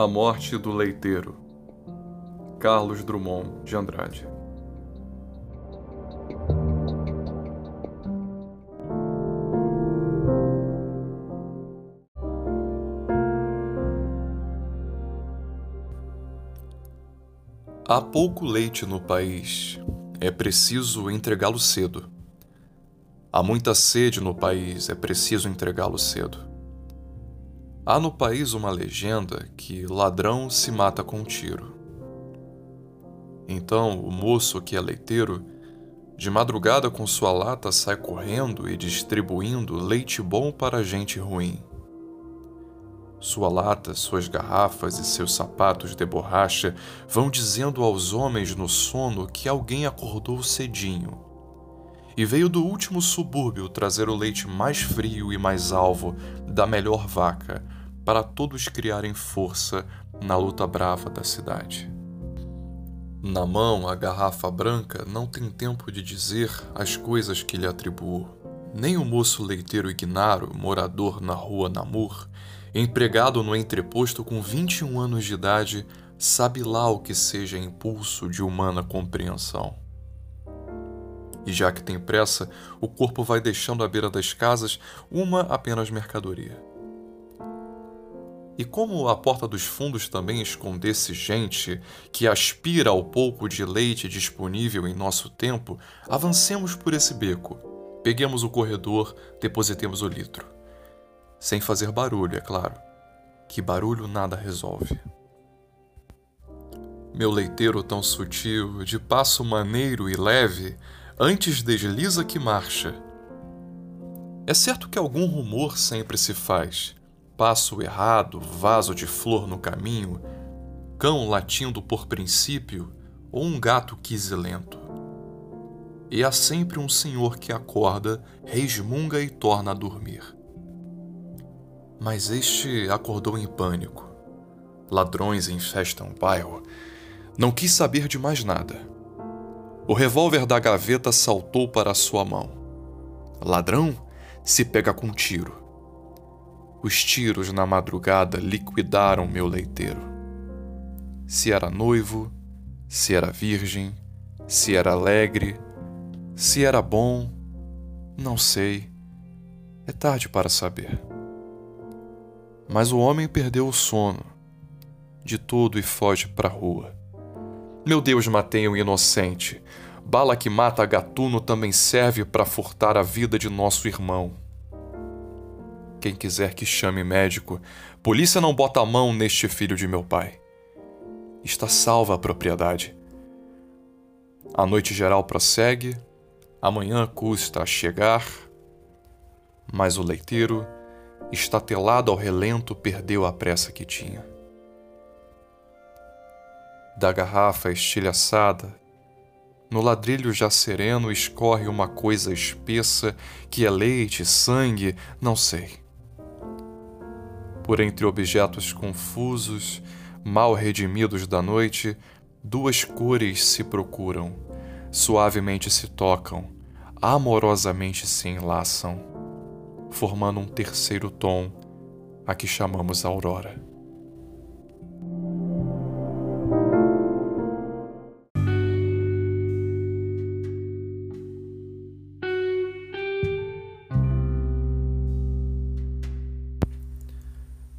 A Morte do Leiteiro Carlos Drummond de Andrade Há pouco leite no país, é preciso entregá-lo cedo. Há muita sede no país, é preciso entregá-lo cedo. Há no país uma legenda que ladrão se mata com um tiro. Então o moço que é leiteiro, de madrugada com sua lata sai correndo e distribuindo leite bom para gente ruim. Sua lata, suas garrafas e seus sapatos de borracha vão dizendo aos homens no sono que alguém acordou cedinho e veio do último subúrbio trazer o leite mais frio e mais alvo da melhor vaca para todos criarem força na luta brava da cidade. Na mão, a garrafa branca não tem tempo de dizer as coisas que lhe atribuo. Nem o moço leiteiro Ignaro, morador na rua Namur, empregado no entreposto com 21 anos de idade, sabe lá o que seja impulso de humana compreensão. E já que tem pressa, o corpo vai deixando à beira das casas uma apenas mercadoria. E como a porta dos fundos também escondesse gente que aspira ao pouco de leite disponível em nosso tempo, avancemos por esse beco, peguemos o corredor, depositemos o litro. Sem fazer barulho, é claro, que barulho nada resolve. Meu leiteiro tão sutil, de passo maneiro e leve, antes desliza que marcha. É certo que algum rumor sempre se faz, passo errado, vaso de flor no caminho, cão latindo por princípio ou um gato quiselento. E há sempre um senhor que acorda, resmunga e torna a dormir. Mas este acordou em pânico. Ladrões infestam o bairro. Não quis saber de mais nada. O revólver da gaveta saltou para sua mão. Ladrão se pega com tiro. Os tiros na madrugada liquidaram meu leiteiro. Se era noivo, se era virgem, se era alegre, se era bom, não sei. É tarde para saber. Mas o homem perdeu o sono de tudo e foge para a rua. Meu Deus, matei um inocente. Bala que mata gatuno também serve para furtar a vida de nosso irmão. Quem quiser que chame médico, polícia não bota a mão neste filho de meu pai. Está salva a propriedade. A noite geral prossegue, amanhã custa a chegar, mas o leiteiro, estatelado ao relento, perdeu a pressa que tinha. Da garrafa estilhaçada, no ladrilho já sereno escorre uma coisa espessa que é leite, sangue, não sei por entre objetos confusos, mal redimidos da noite, duas cores se procuram, suavemente se tocam, amorosamente se enlaçam, formando um terceiro tom a que chamamos aurora.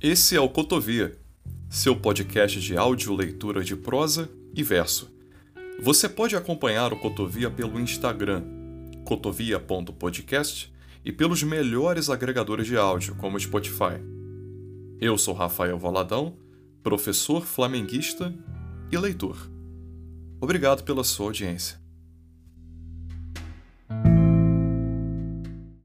Esse é o Cotovia, seu podcast de áudio leitura de prosa e verso. Você pode acompanhar o Cotovia pelo Instagram, cotovia.podcast, e pelos melhores agregadores de áudio, como Spotify. Eu sou Rafael Valadão, professor flamenguista e leitor. Obrigado pela sua audiência.